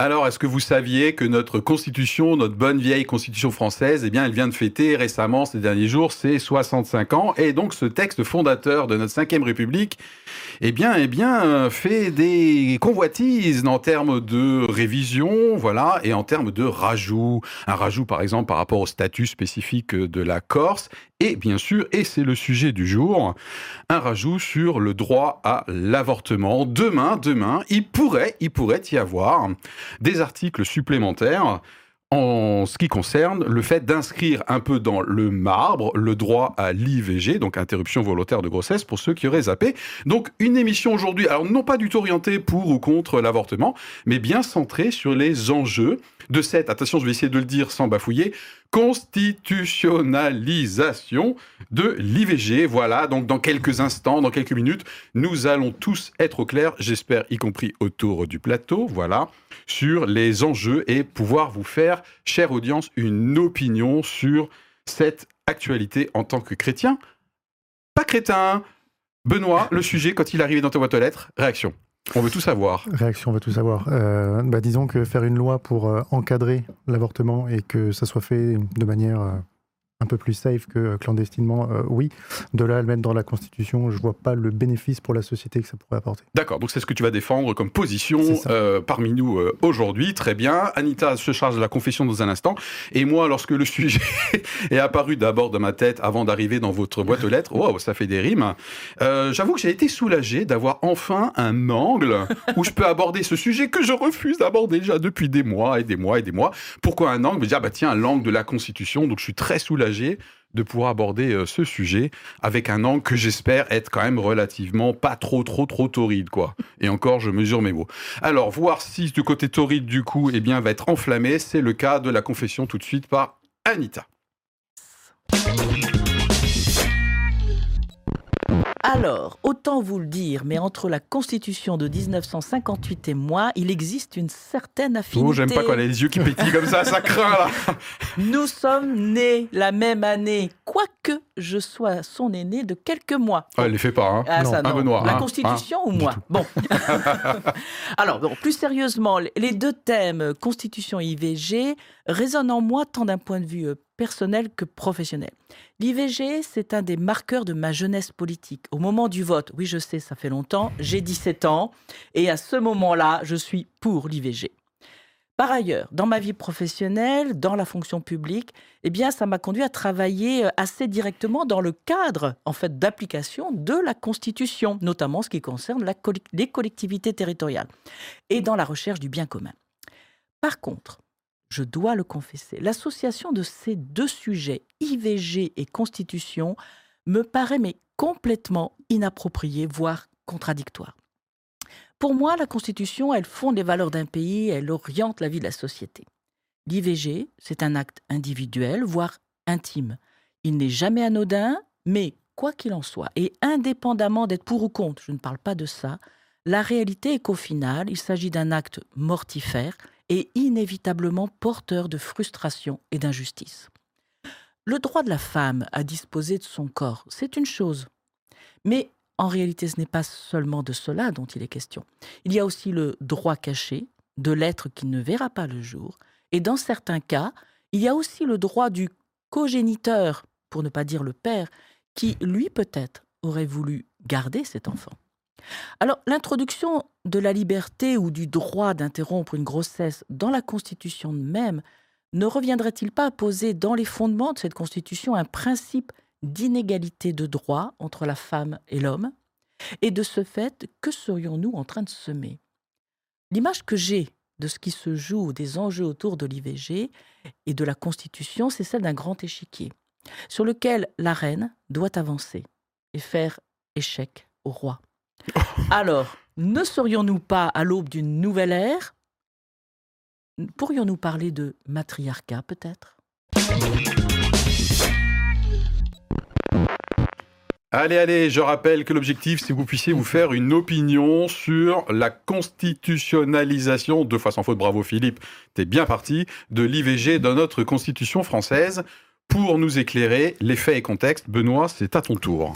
Alors, est-ce que vous saviez que notre constitution, notre bonne vieille constitution française, eh bien, elle vient de fêter récemment, ces derniers jours, ses 65 ans. Et donc, ce texte fondateur de notre 5 République, eh bien, eh bien, fait des convoitises en termes de révision, voilà, et en termes de rajout. Un rajout, par exemple, par rapport au statut spécifique de la Corse. Et bien sûr, et c'est le sujet du jour, un rajout sur le droit à l'avortement. Demain, demain, il pourrait, il pourrait y avoir des articles supplémentaires en ce qui concerne le fait d'inscrire un peu dans le marbre le droit à l'IVG, donc interruption volontaire de grossesse pour ceux qui auraient zappé. Donc une émission aujourd'hui, alors non pas du tout orientée pour ou contre l'avortement, mais bien centrée sur les enjeux de cette, attention je vais essayer de le dire sans bafouiller, constitutionnalisation de l'IVG. Voilà, donc dans quelques instants, dans quelques minutes, nous allons tous être au clair, j'espère y compris autour du plateau, voilà, sur les enjeux et pouvoir vous faire, chère audience, une opinion sur cette actualité en tant que chrétien. Pas crétin Benoît, le sujet, quand il arrivait dans ta boîte aux lettres, réaction. On veut tout savoir. Réaction, on veut tout savoir. Euh, bah, disons que faire une loi pour euh, encadrer l'avortement et que ça soit fait de manière euh, un peu plus safe que clandestinement, euh, oui. De là à le mettre dans la Constitution, je vois pas le bénéfice pour la société que ça pourrait apporter. D'accord, donc c'est ce que tu vas défendre comme position euh, parmi nous euh, aujourd'hui. Très bien. Anita se charge de la confession dans un instant. Et moi, lorsque le sujet est apparu d'abord dans ma tête avant d'arriver dans votre boîte aux lettres, wow, ça fait des rimes. J'avoue que j'ai été soulagé d'avoir enfin un angle où je peux aborder ce sujet que je refuse d'aborder déjà depuis des mois et des mois et des mois. Pourquoi un angle? Me dire, bah tiens, l'angle de la Constitution. Donc je suis très soulagé de pouvoir aborder euh, ce sujet avec un angle que j'espère être quand même relativement pas trop trop trop torride quoi. Et encore je mesure mes mots. Alors voir si du côté torride du coup eh bien va être enflammé, c'est le cas de la confession tout de suite par Anita. Alors, autant vous le dire, mais entre la Constitution de 1958 et moi, il existe une certaine affinité. Oh, j'aime pas quand elle a les yeux qui pétillent comme ça, ça craint là. Nous sommes nés la même année, quoique je sois son aîné de quelques mois. Ah, elle les fait pas, hein ah, ça, non. Benoît, La hein, Constitution hein ou moi Bon. Alors, bon, plus sérieusement, les deux thèmes, Constitution et IVG, résonnent en moi tant d'un point de vue euh, personnel que professionnel. L'IVG, c'est un des marqueurs de ma jeunesse politique. Au moment du vote, oui, je sais, ça fait longtemps, j'ai 17 ans, et à ce moment-là, je suis pour l'IVG. Par ailleurs, dans ma vie professionnelle, dans la fonction publique, eh bien, ça m'a conduit à travailler euh, assez directement dans le cadre, en fait, d'application de la Constitution, notamment ce qui concerne la, les collectivités territoriales, et dans la recherche du bien commun. Par contre, je dois le confesser, l'association de ces deux sujets, IVG et Constitution, me paraît mais complètement inappropriée, voire contradictoire. Pour moi, la Constitution, elle fonde les valeurs d'un pays, elle oriente la vie de la société. L'IVG, c'est un acte individuel, voire intime. Il n'est jamais anodin, mais quoi qu'il en soit, et indépendamment d'être pour ou contre, je ne parle pas de ça, la réalité est qu'au final, il s'agit d'un acte mortifère et inévitablement porteur de frustration et d'injustice. Le droit de la femme à disposer de son corps, c'est une chose. Mais en réalité, ce n'est pas seulement de cela dont il est question. Il y a aussi le droit caché de l'être qui ne verra pas le jour. Et dans certains cas, il y a aussi le droit du cogéniteur, pour ne pas dire le père, qui, lui peut-être, aurait voulu garder cet enfant. Alors, l'introduction de la liberté ou du droit d'interrompre une grossesse dans la Constitution même ne reviendrait-il pas à poser dans les fondements de cette Constitution un principe d'inégalité de droit entre la femme et l'homme? Et de ce fait, que serions-nous en train de semer? L'image que j'ai de ce qui se joue, des enjeux autour de l'IVG et de la Constitution, c'est celle d'un grand échiquier, sur lequel la reine doit avancer et faire échec au roi. Alors, ne serions-nous pas à l'aube d'une nouvelle ère? Pourrions-nous parler de matriarcat peut-être? Allez, allez, je rappelle que l'objectif, c'est que vous puissiez vous faire une opinion sur la constitutionnalisation, deux fois sans faute, bravo Philippe, t'es bien parti, de l'IVG dans notre constitution française. Pour nous éclairer les faits et contextes. Benoît, c'est à ton tour.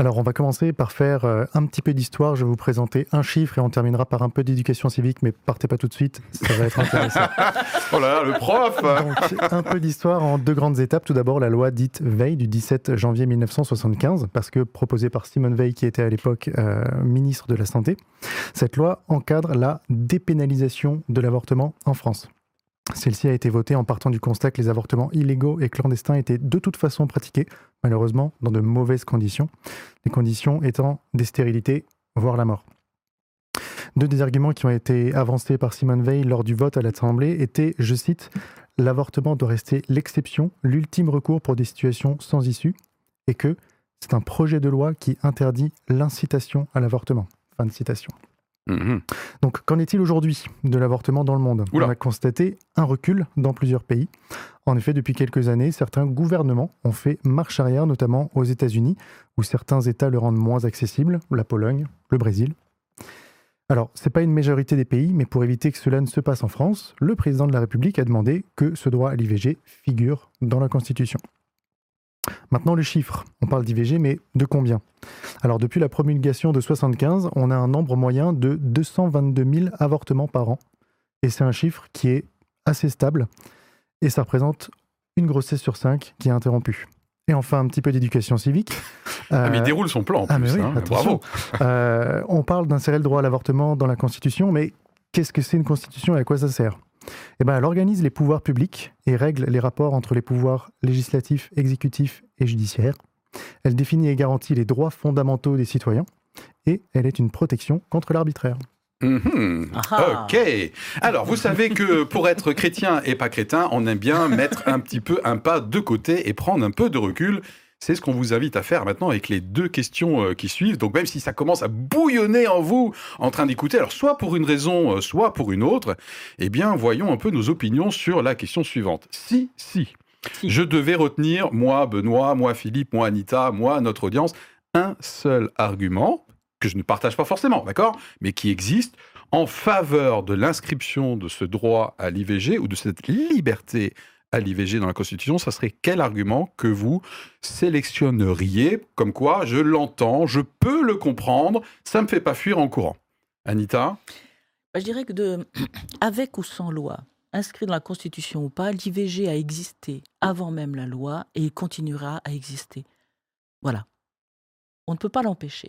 Alors, on va commencer par faire euh, un petit peu d'histoire. Je vais vous présenter un chiffre et on terminera par un peu d'éducation civique, mais partez pas tout de suite, ça va être intéressant. oh là là, le prof Donc, un peu d'histoire en deux grandes étapes. Tout d'abord, la loi dite Veil du 17 janvier 1975, parce que proposée par Simone Veil, qui était à l'époque euh, ministre de la Santé. Cette loi encadre la dépénalisation de l'avortement en France. Celle-ci a été votée en partant du constat que les avortements illégaux et clandestins étaient de toute façon pratiqués, malheureusement, dans de mauvaises conditions, les conditions étant des stérilités, voire la mort. Deux des arguments qui ont été avancés par Simone Veil lors du vote à l'Assemblée étaient, je cite, L'avortement doit rester l'exception, l'ultime recours pour des situations sans issue, et que c'est un projet de loi qui interdit l'incitation à l'avortement. Fin de citation. Mhm. Donc, qu'en est-il aujourd'hui de l'avortement dans le monde? Oula. On a constaté un recul dans plusieurs pays. En effet, depuis quelques années, certains gouvernements ont fait marche arrière, notamment aux États-Unis, où certains États le rendent moins accessible, la Pologne, le Brésil. Alors, ce n'est pas une majorité des pays, mais pour éviter que cela ne se passe en France, le président de la République a demandé que ce droit à l'IVG figure dans la Constitution. Maintenant, le chiffre. On parle d'IVG, mais de combien? Alors, depuis la promulgation de 75, on a un nombre moyen de 222 000 avortements par an. Et c'est un chiffre qui est assez stable. Et ça représente une grossesse sur cinq qui est interrompue. Et enfin, un petit peu d'éducation civique. Ah, mais il Euh, déroule son plan en ah, plus. mais oui, hein. Bravo. euh, on parle d'insérer le droit à l'avortement dans la Constitution, mais qu'est-ce que c'est une Constitution et à quoi ça sert? Eh ben, Elle organise les pouvoirs publics et règle les rapports entre les pouvoirs législatifs, exécutifs et judiciaires. Elle définit et garantit les droits fondamentaux des citoyens et elle est une protection contre l'arbitraire. Ah. Ok. Alors, vous savez que pour être chrétien et pas crétin, on aime bien mettre un petit peu un pas de côté et prendre un peu de recul. C'est ce qu'on vous invite à faire maintenant avec les deux questions euh, qui suivent. Donc, même si ça commence à bouillonner en vous en train d'écouter, alors soit pour une raison, euh, soit pour une autre, eh bien, voyons un peu nos opinions sur la question suivante. Si, si, Si. je devais retenir, moi, Benoît, moi, Philippe, moi, Anita, moi, notre audience, un seul argument que je ne partage pas forcément, d'accord, mais qui existe en faveur de l'inscription de ce droit à l'IVG ou de cette liberté à l'IVG dans la Constitution, ça serait quel argument que vous sélectionneriez? Comme quoi, je l'entends, je peux le comprendre, ça ne me fait pas fuir en courant. Anita? Bah, je dirais que de, avec ou sans loi, inscrit dans la Constitution ou pas, l'IVG a existé avant même la loi et il continuera à exister. Voilà. On ne peut pas l'empêcher.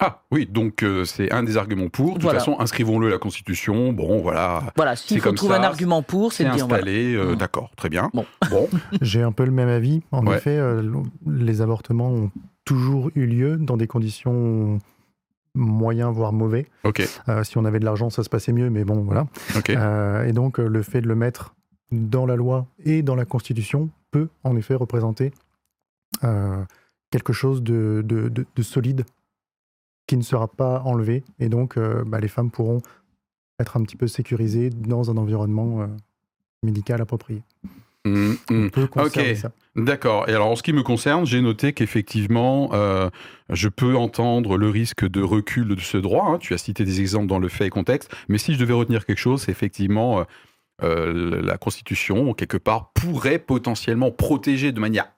Ah oui, donc euh, c'est un des arguments pour. De toute façon, inscrivons-le à la Constitution. Bon, voilà, Voilà, C'est s'il faut comme trouver ça, un argument pour, c'est de dire voilà. euh, Mm. D'accord, très bien. Bon. bon. J'ai un peu le même avis. En Ouais. effet, euh, les avortements ont toujours eu lieu dans des conditions moyens, voire mauvais. ok, Euh, si on avait de l'argent, ça se passait mieux, mais bon, voilà. ok. Euh, et donc, le fait de le mettre dans la loi et dans la Constitution peut en effet représenter euh, quelque chose de, de- de- de solide qui ne sera pas enlevé. Et donc, euh, bah, les femmes pourront être un petit peu sécurisées dans un environnement euh, médical approprié. Mm, mm. On peut conserver Ok. ça. D'accord. Et alors, en ce qui me concerne, j'ai noté qu'effectivement, euh, je peux entendre le risque de recul de ce droit. hein. Tu as cité des exemples dans le fait et contexte. Mais si je devais retenir quelque chose, c'est effectivement euh, la Constitution, quelque part, pourrait potentiellement protéger de manière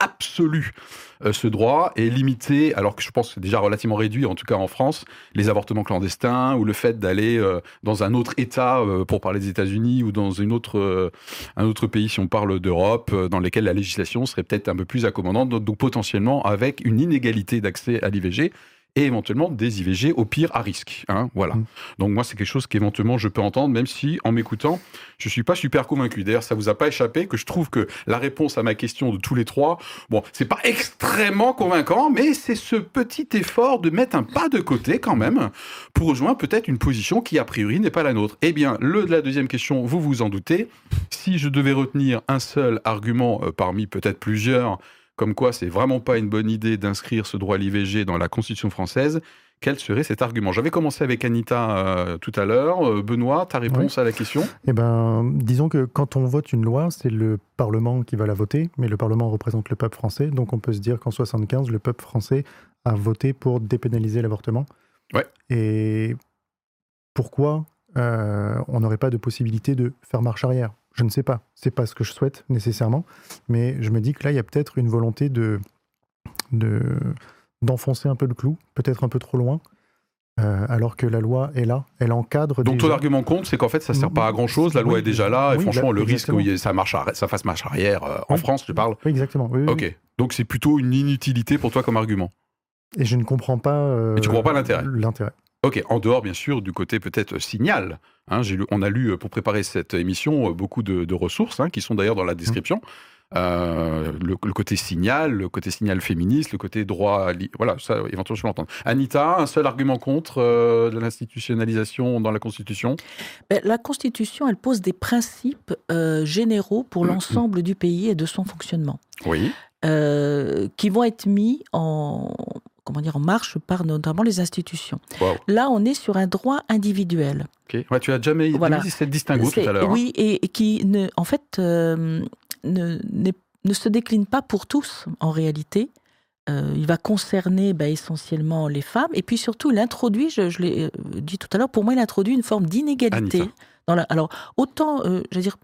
euh, ce droit et limiter, alors que je pense que c'est déjà relativement réduit, en tout cas en France, les avortements clandestins ou le fait d'aller euh, dans un autre État, euh, pour parler des États-Unis, ou dans un autre pays, si on parle d'Europe, dans lesquels la législation serait peut-être un peu plus accommodante, donc potentiellement avec une inégalité d'accès à l'IVG et éventuellement des IVG au pire à risque. hein, voilà. Mm. Donc moi, c'est quelque chose qu'éventuellement je peux entendre, même si en m'écoutant, je suis pas super convaincu. D'ailleurs, ça vous a pas échappé que je trouve que la réponse à ma question de tous les trois, bon, c'est pas extrêmement convaincant, mais c'est ce petit effort de mettre un pas de côté quand même pour rejoindre peut-être une position qui a priori n'est pas la nôtre. Eh bien, le la deuxième question, vous vous en doutez, si je devais retenir un seul argument euh, parmi peut-être plusieurs, comme quoi c'est vraiment pas une bonne idée d'inscrire ce droit à l'IVG dans la Constitution française, quel serait cet argument? J'avais commencé avec Anita euh, tout à l'heure. Euh, Benoît, ta réponse à la question? Eh ben, disons que quand on vote une loi, c'est le Parlement qui va la voter, mais le Parlement représente le peuple français, donc on peut se dire qu'en 75, le peuple français a voté pour dépénaliser l'avortement. Ouais. Et pourquoi euh, on n'aurait pas de possibilité de faire marche arrière? Je ne sais pas. C'est pas ce que je souhaite nécessairement, mais je me dis que là, il y a peut-être une volonté de d'enfoncer un peu le clou, peut-être un peu trop loin. Euh, alors que la loi est là, elle encadre. Donc ton argument compte, c'est qu'en fait ça sert pas à grand chose, la loi est déjà là, et franchement le risque que ça marche, ça fasse marche arrière euh, en France, tu parles. Oui, exactement. ok, donc c'est plutôt une inutilité pour toi comme argument. Et je ne comprends pas. Euh, tu comprends pas l'intérêt. L'intérêt. Ok, en dehors bien sûr du côté peut-être signal. Hein, lu, on a lu pour préparer cette émission beaucoup de, ressources hein, qui sont d'ailleurs dans la description. Euh, le, côté signal, le côté signal féministe, le côté droit, voilà, ça éventuellement je peux l'entendre. Anita, un seul argument contre euh, l'institutionnalisation dans la Constitution? Ben, La Constitution, elle pose des principes euh, généraux pour l'ensemble du pays et de son fonctionnement. Oui. qui vont être mis en, comment dire, en marche par notamment les institutions. Là, on est sur un droit individuel. Ok. Ouais, tu as jamais voilà. cette distinguo tout à l'heure. Hein. Oui, et, qui, ne, en fait, ne, ne, se décline pas pour tous en réalité. Euh, il va concerner bah, essentiellement les femmes. Et puis surtout, il introduit, je, l'ai euh, dit tout à l'heure, pour moi, il introduit une forme d'inégalité. alors, autant, euh, je veux dire,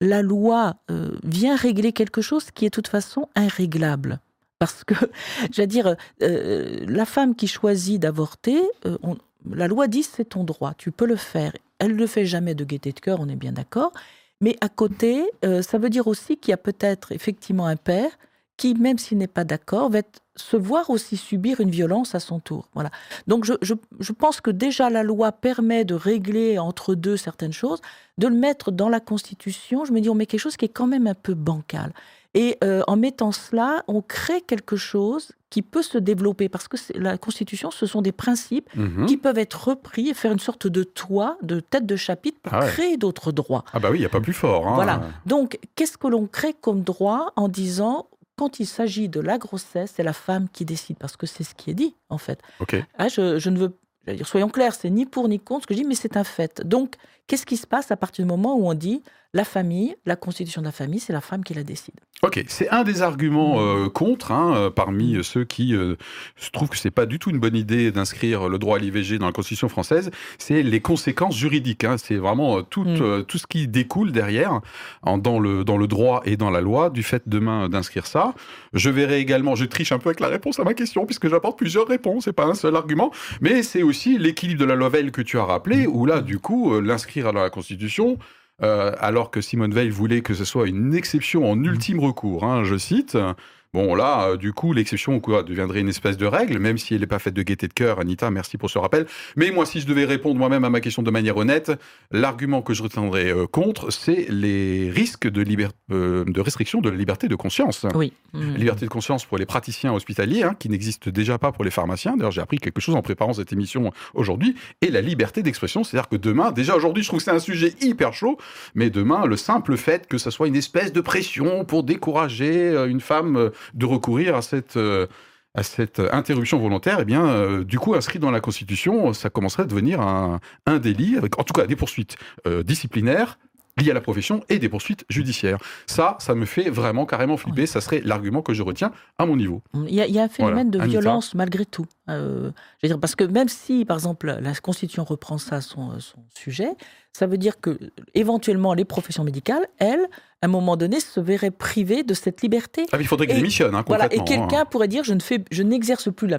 la loi vient régler quelque chose qui est de toute façon irréglable. Parce que, je veux dire, la femme qui choisit d'avorter, la loi dit c'est ton droit, tu peux le faire. Elle ne le fait jamais de gaieté de cœur, on est bien d'accord. Mais à côté, euh, ça veut dire aussi qu'il y a peut-être effectivement un père qui, même s'il n'est pas d'accord, va se voir aussi subir une violence à son tour. Voilà. Donc je, je, pense que déjà la loi permet de régler entre deux certaines choses, de le mettre dans la Constitution. Je me dis, on met quelque chose qui est quand même un peu bancal. Et euh, en mettant cela, on crée quelque chose qui peut se développer parce que la Constitution, ce sont des principes mhm. qui peuvent être repris et faire une sorte de toit, de tête de chapitre pour ah créer d'autres droits. Ah bah oui, il n'y a pas plus fort. Hein. Voilà. Donc, qu'est-ce que l'on crée comme droit en disant quand il s'agit de la grossesse, c'est la femme qui décide, parce que c'est ce qui est dit, en fait. Ok. Ah, je, je, ne veux, dire, soyons clairs, c'est ni pour ni contre ce que je dis, mais c'est un fait. Donc, qu'est-ce qui se passe à partir du moment où on dit la famille, la constitution de la famille, c'est la femme qui la décide? Ok, c'est un des arguments euh, contre, hein, euh, parmi euh, ceux qui se trouvent que c'est pas du tout une bonne idée d'inscrire le droit à l'IVG dans la Constitution française, c'est les conséquences juridiques. Hein. c'est vraiment tout, mm. tout ce qui découle derrière, dans, le, dans le droit et dans la loi, du fait demain d'inscrire ça. Je verrai également, je triche un peu avec la réponse à ma question, puisque j'apporte plusieurs réponses, c'est pas un seul argument, mais c'est aussi l'équilibre de la loi Veil que tu as rappelé, mm. où là, du coup, l'inscrire dans la Constitution, euh, alors que Simone Veil voulait que ce soit une exception en ultime recours, hein, je cite. Bon, là, euh, du coup, l'exception quoi deviendrait une espèce de règle, même si elle n'est pas faite de gaieté de cœur. Anita, merci pour ce rappel. Mais moi, si je devais répondre moi-même à ma question de manière honnête, l'argument que je retiendrais euh, contre, c'est les risques de, euh, de restriction de la liberté de conscience. Oui. Mmh. Liberté de conscience pour les praticiens hospitaliers, hein, qui n'existe déjà pas pour les pharmaciens. D'ailleurs, j'ai appris quelque chose en préparant cette émission aujourd'hui. Et la liberté d'expression, c'est-à-dire que demain, déjà aujourd'hui, je trouve que c'est un sujet hyper chaud, mais demain, le simple fait que ça soit une espèce de pression pour décourager une femme de recourir à cette, euh, à cette interruption volontaire, eh bien, euh, du coup, inscrit dans la Constitution, ça commencerait à devenir un, un délit, avec en tout cas des poursuites euh, disciplinaires liées à la profession et des poursuites judiciaires. Ça, ça me fait vraiment carrément flipper. Ça serait l'argument que je retiens à mon niveau. Il y a, un phénomène de violence malgré tout. Je veux dire, parce que même si, par exemple, la Constitution reprend ça son, son sujet, ça veut dire que éventuellement les professions médicales, elles, à un moment donné, se verraient privées de cette liberté. Ah, il faudrait qu'elles démissionnent, hein, Voilà, et quelqu'un hein. pourrait dire je ne fais, je n'exerce plus la,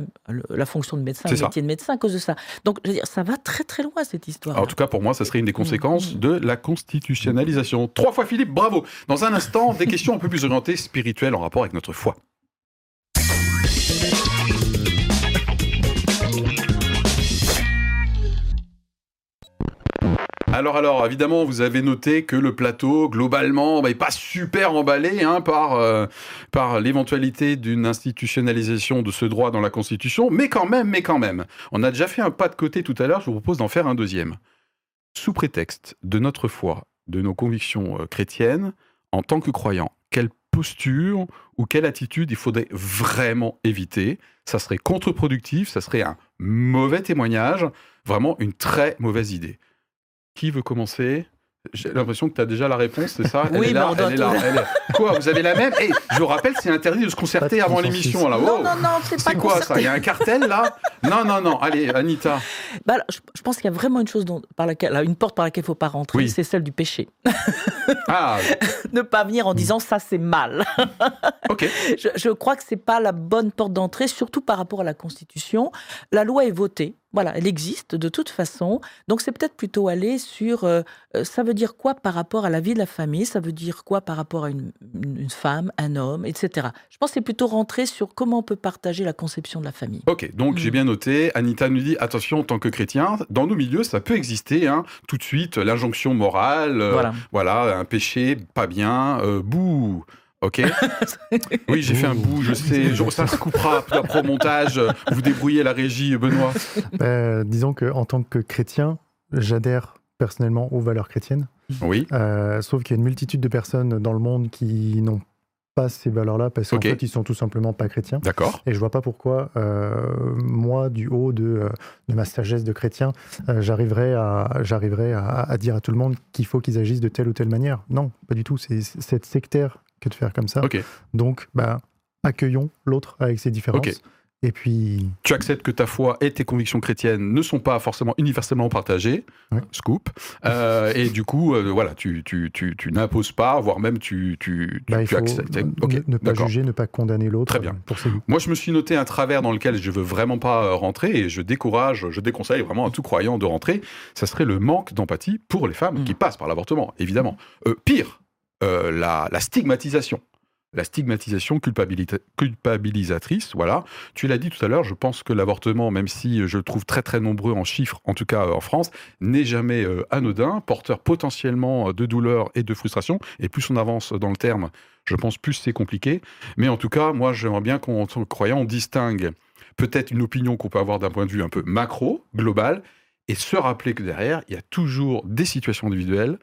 la, fonction de médecin, le métier de médecin à cause de ça. Donc, je veux dire, ça va très très loin cette histoire. en tout cas, pour moi, ça serait une des conséquences mmh. de la constitutionnalisation. Trois fois Philippe, bravo. Dans un instant, des questions un peu plus orientées spirituelles en rapport avec notre foi. Alors, alors, évidemment, vous avez noté que le plateau, globalement, n'est bah, pas super emballé hein, par, euh, par l'éventualité d'une institutionnalisation de ce droit dans la Constitution, mais quand même, mais quand même. On a déjà fait un pas de côté tout à l'heure, je vous propose d'en faire un deuxième. Sous prétexte de notre foi, de nos convictions euh, chrétiennes, en tant que croyants, quelle posture ou quelle attitude il faudrait vraiment éviter? Ça serait contre-productif, ça serait un mauvais témoignage, vraiment une très mauvaise idée. Qui veut commencer? J'ai l'impression que tu as déjà la réponse, c'est ça? Oui, elle est là, mais on doit elle est là. tout- elle est- Quoi, vous avez la même? Et je vous rappelle, c'est interdit de se concerter avant l'émission. Là. Non, Wow. non, non, c'est pas C'est quoi ça? Il y a un cartel là? Non, non, non. Allez, Anita. Bah, alors, je, je pense qu'il y a vraiment une chose dont, par laquelle, là, une porte par laquelle il ne faut pas rentrer, Oui. c'est celle du péché. Ah, ne pas venir en disant ça c'est mal. ok. Je, je crois que c'est pas la bonne porte d'entrée, surtout par rapport à la Constitution. La loi est votée, voilà, elle existe de toute façon. Donc c'est peut-être plutôt aller sur euh, euh, ça veut dire quoi par rapport à la vie de la famille, ça veut dire quoi par rapport à une, une- femme, un homme, etc. Je pense que c'est plutôt rentrer sur comment on peut partager la conception de la famille. Ok, donc Mm. j'ai bien noté. Anita nous dit attention, en tant que chrétien, dans nos milieux, ça peut exister. hein, tout de suite, l'injonction morale. euh, Voilà. Voilà, un péché, pas bien, euh, bouh. Ok. Oui, j'ai fait un bouh, je sais. Je- ça se coupera après au montage. Vous débrouillez la régie, Benoît. Euh, disons qu'en tant que chrétien, j'adhère personnellement aux valeurs chrétiennes. Oui. Euh, sauf qu'il y a une multitude de personnes dans le monde qui n'ont pas ces valeurs-là parce qu'en fait, ils sont tout simplement pas chrétiens. D'accord. Et je vois pas pourquoi, euh, moi, du haut de, euh, de ma sagesse de chrétien, euh, j'arriverais à, j'arriverais à, à dire à tout le monde qu'il faut qu'ils agissent de telle ou telle manière. Non, pas du tout. C'est cette sectaire que de faire comme ça. Donc, bah, accueillons l'autre avec ses différences. Et puis, Tu acceptes que ta foi et tes convictions chrétiennes ne sont pas forcément universellement partagées. Ouais. Scoop. Euh, et du coup, euh, voilà, tu, tu, tu, tu n'imposes pas, voire même tu, tu, tu, bah, tu acceptes. ne, Ok, ne pas juger, ne pas condamner l'autre Très bien. pour ses goûts. Moi, je me suis noté un travers dans lequel je veux vraiment pas euh, rentrer et je décourage, je déconseille vraiment à tout croyant de rentrer. Ça serait le manque d'empathie pour les femmes Mm. qui passent par l'avortement, évidemment. Euh, pire, euh, la, stigmatisation. La stigmatisation culpabilisatrice, voilà. Tu l'as dit tout à l'heure, je pense que l'avortement, même si je le trouve très très nombreux en chiffres, en tout cas euh, en France, n'est jamais euh, anodin, porteur potentiellement de douleur et de frustration. Et plus on avance dans le terme, je pense plus c'est compliqué. Mais en tout cas, moi, j'aimerais bien qu'en tant que croyant, on distingue peut-être une opinion qu'on peut avoir d'un point de vue un peu macro, global, et se rappeler que derrière, il y a toujours des situations individuelles,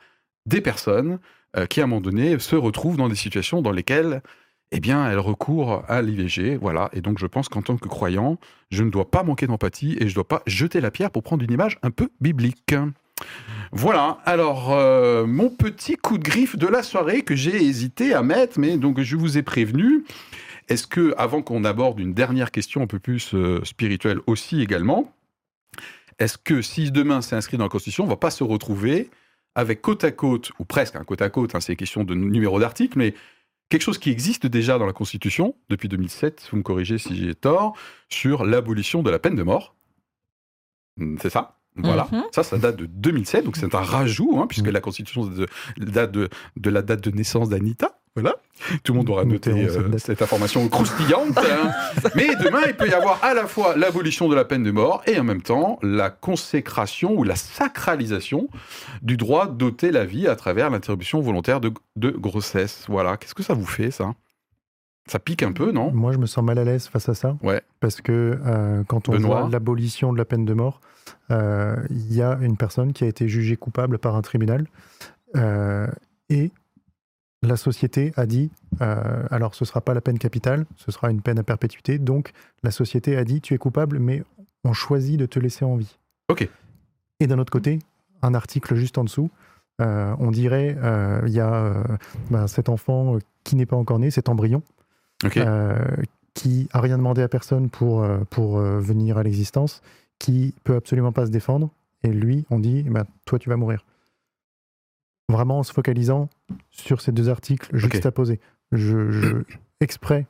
des personnes euh, qui, à un moment donné, se retrouvent dans des situations dans lesquelles, eh bien, elles recourent à l'IVG. Voilà. Et donc, je pense qu'en tant que croyant, je ne dois pas manquer d'empathie et je ne dois pas jeter la pierre pour prendre une image un peu biblique. Voilà, alors euh, mon petit coup de griffe de la soirée que j'ai hésité à mettre, mais donc je vous ai prévenu. Est-ce que, avant qu'on aborde une dernière question un peu plus euh, spirituelle aussi également, est-ce que si demain c'est inscrit dans la Constitution, on va pas se retrouver avec côte à côte, ou presque un côte à côte, hein, c'est question de numéro d'article, mais quelque chose qui existe déjà dans la Constitution depuis 2007, vous me corrigez si j'ai tort, sur l'abolition de la peine de mort. Hmm, C'est ça voilà, Mhm. ça, ça date de 2007, donc c'est un rajout, hein, puisque la Constitution de- date de, de la date de naissance d'Anita. Voilà, tout le monde aura noté euh, cette information croustillante. hein. Mais demain, il peut y avoir à la fois l'abolition de la peine de mort et en même temps la consécration ou la sacralisation du droit d'ôter la vie à travers l'interruption volontaire de, de grossesse. Voilà, qu'est-ce que ça vous fait, ça? Ça pique un peu, non? Moi, je me sens mal à l'aise face à ça. Ouais. Parce que euh, quand on Benoît voit l'abolition de la peine de mort, euh, il y a une personne qui a été jugée coupable par un tribunal. euh, et la société a dit, euh, alors ce ne sera pas la peine capitale, ce sera une peine à perpétuité. Donc la société a dit, tu es coupable, mais on choisit de te laisser en vie. Ok. Et d'un autre côté, un article juste en dessous, euh, on dirait, euh, il y a ben, cet enfant qui n'est pas encore né, cet embryon, qui a rien demandé à personne pour, pour venir à l'existence, qui peut absolument pas se défendre, et lui, on dit, ben, toi, tu vas mourir. Vraiment en se focalisant sur ces deux articles juxtaposés. Je, je- exprès,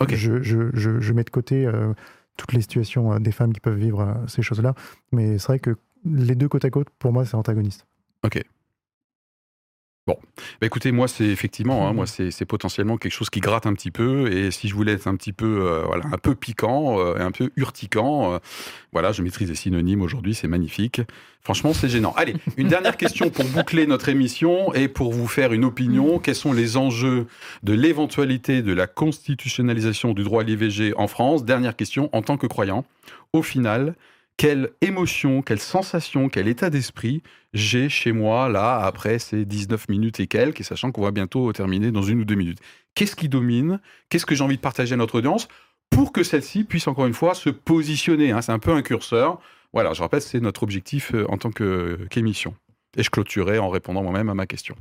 Ok. je, je, je, mets de côté euh, toutes les situations euh, des femmes qui peuvent vivre euh, ces choses-là, mais c'est vrai que les deux côte à côte, pour moi, c'est antagoniste. Bah écoutez, moi c'est effectivement, hein, moi c'est potentiellement quelque chose qui gratte un petit peu, et si je voulais être un petit peu, euh, voilà, un peu piquant, euh, et un peu urticant, euh, voilà, je maîtrise les synonymes aujourd'hui, c'est magnifique. Franchement, c'est gênant. Allez, une dernière question pour boucler notre émission et pour vous faire une opinion. Quels sont les enjeux de l'éventualité de la constitutionnalisation du droit à l'IVG en France? Dernière question, en tant que croyant, au final, quelle émotion, quelle sensation, quel état d'esprit j'ai chez moi, là, après ces 19 minutes et quelques, et sachant qu'on va bientôt terminer dans une ou deux minutes. Qu'est-ce qui domine? Qu'est-ce que j'ai envie de partager à notre audience pour que celle-ci puisse encore une fois se positionner hein? C'est un peu un curseur. Voilà, je rappelle, c'est notre objectif euh, en tant qu'émission. Et je clôturerai en répondant moi-même à ma question.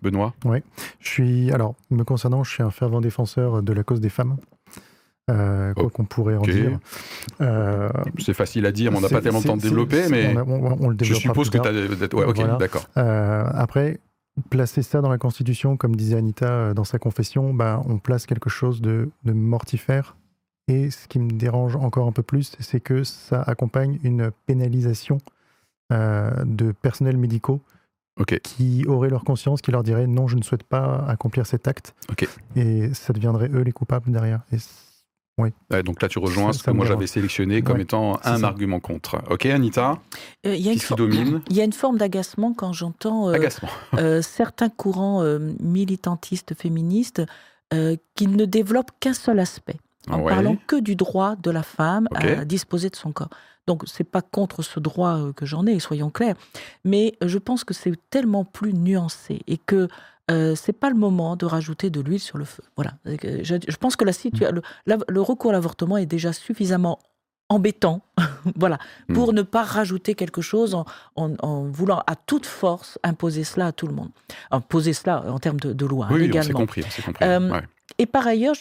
Benoît? Oui, je suis, alors, me concernant, je suis un fervent défenseur de la cause des femmes. Euh, quoi qu'on pourrait en dire. Euh, c'est facile à dire, mais on n'a pas tellement le temps de développer, mais on, le je suppose que tu as... Ouais, ok, d'accord. Euh, après, placer ça dans la Constitution, comme disait Anita dans sa confession, bah, on place quelque chose de, de mortifère. Et ce qui me dérange encore un peu plus, c'est que ça accompagne une pénalisation de personnels médicaux qui auraient leur conscience, qui leur dirait non, je ne souhaite pas accomplir cet acte. Et ça deviendrait eux les coupables derrière. Et oui. donc là, tu rejoins ce que moi j'avais sélectionné comme étant un argument contre. Ok, Anita euh, y a qui domine. Il y a une forme d'agacement quand j'entends euh, euh, certains courants militantistes féministes qui ne développent qu'un seul aspect, en parlant que du droit de la femme à disposer de son corps. Donc, c'est pas contre ce droit que j'en ai, soyons clairs, mais je pense que c'est tellement plus nuancé et que euh, c'est pas le moment de rajouter de l'huile sur le feu. Voilà. Je, pense que la le, le, recours à l'avortement est déjà suffisamment embêtant, voilà, pour ne pas rajouter quelque chose en, voulant à toute force imposer cela à tout le monde. Imposer cela en termes de, loi oui, également. Oui, compris. compris. Euh, et par ailleurs,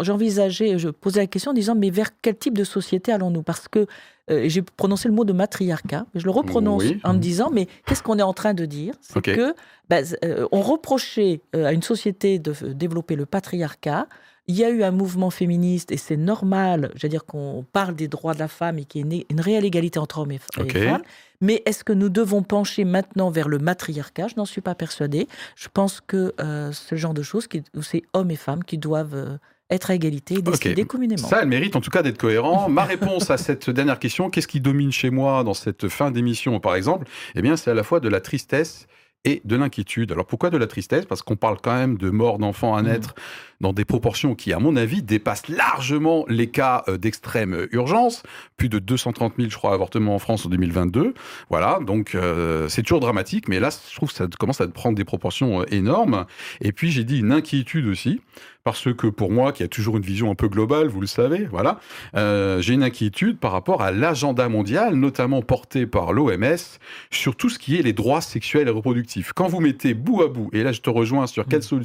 j'envisageais, je posais la question en disant, mais vers quel type de société allons-nous? Parce que euh, j'ai prononcé le mot de matriarcat, mais je le reprononce en me disant, mais qu'est-ce qu'on est en train de dire? C'est que bah, euh, on reprochait euh, à une société de développer le patriarcat. Il y a eu un mouvement féministe et c'est normal, je veux dire qu'on parle des droits de la femme et qu'il y ait une, réelle égalité entre hommes et, femmes. Mais est-ce que nous devons pencher maintenant vers le matriarcat? Je n'en suis pas persuadée. Je pense que c'est le genre de choses où c'est hommes et femmes qui doivent être à égalité et décider communément. Ça, elle mérite en tout cas d'être cohérent. Ma réponse à cette dernière question, qu'est-ce qui domine chez moi dans cette fin d'émission, par exemple? Eh bien, c'est à la fois de la tristesse et de l'inquiétude. Alors pourquoi de la tristesse? Parce qu'on parle quand même de mort d'enfants à naître dans des proportions qui, à mon avis, dépassent largement les cas euh, d'extrême urgence. Plus de 230 000, je crois, avortements en France en 2022. Voilà, donc euh, c'est toujours dramatique, mais là, je trouve que ça commence à prendre des proportions euh, énormes. Et puis, j'ai dit une inquiétude aussi, parce que pour moi, qui a toujours une vision un peu globale, vous le savez, voilà, j'ai une inquiétude par rapport à l'agenda mondial, notamment porté par l'OMS, sur tout ce qui est les droits sexuels et reproductifs. Quand vous mettez bout à bout, et là je te rejoins sur quel, mmh.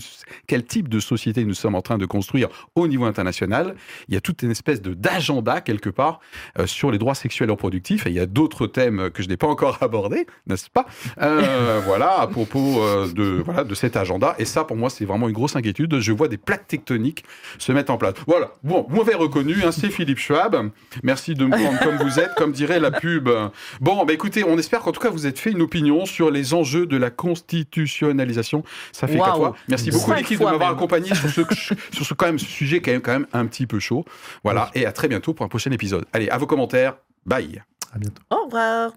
quel type de société nous sommes en train de construire au niveau international. Il y a toute une espèce d'agenda quelque part euh, sur les droits sexuels et reproductifs. Et il y a d'autres thèmes que je n'ai pas encore abordés, n'est-ce pas? Euh, Voilà, à propos euh, de voilà de cet agenda. Et ça, pour moi, c'est vraiment une grosse inquiétude. Je vois des plaques tectoniques se mettre en place. Voilà. Bon, mauvais reconnu. Hein, c'est Philippe Schwab. Merci de me prendre comme vous êtes, comme dirait la pub. Bon, bah écoutez, on espère qu'en tout cas vous êtes fait une opinion sur les enjeux de la constitutionnalisation. Ça fait quatre fois. Merci beaucoup l'équipe de m'avoir accompagné sur ce sur ce, quand même, sujet qui est quand même un petit peu chaud. Voilà, et à très bientôt pour un prochain épisode. Allez, à vos commentaires. Bye. À bientôt. Au revoir.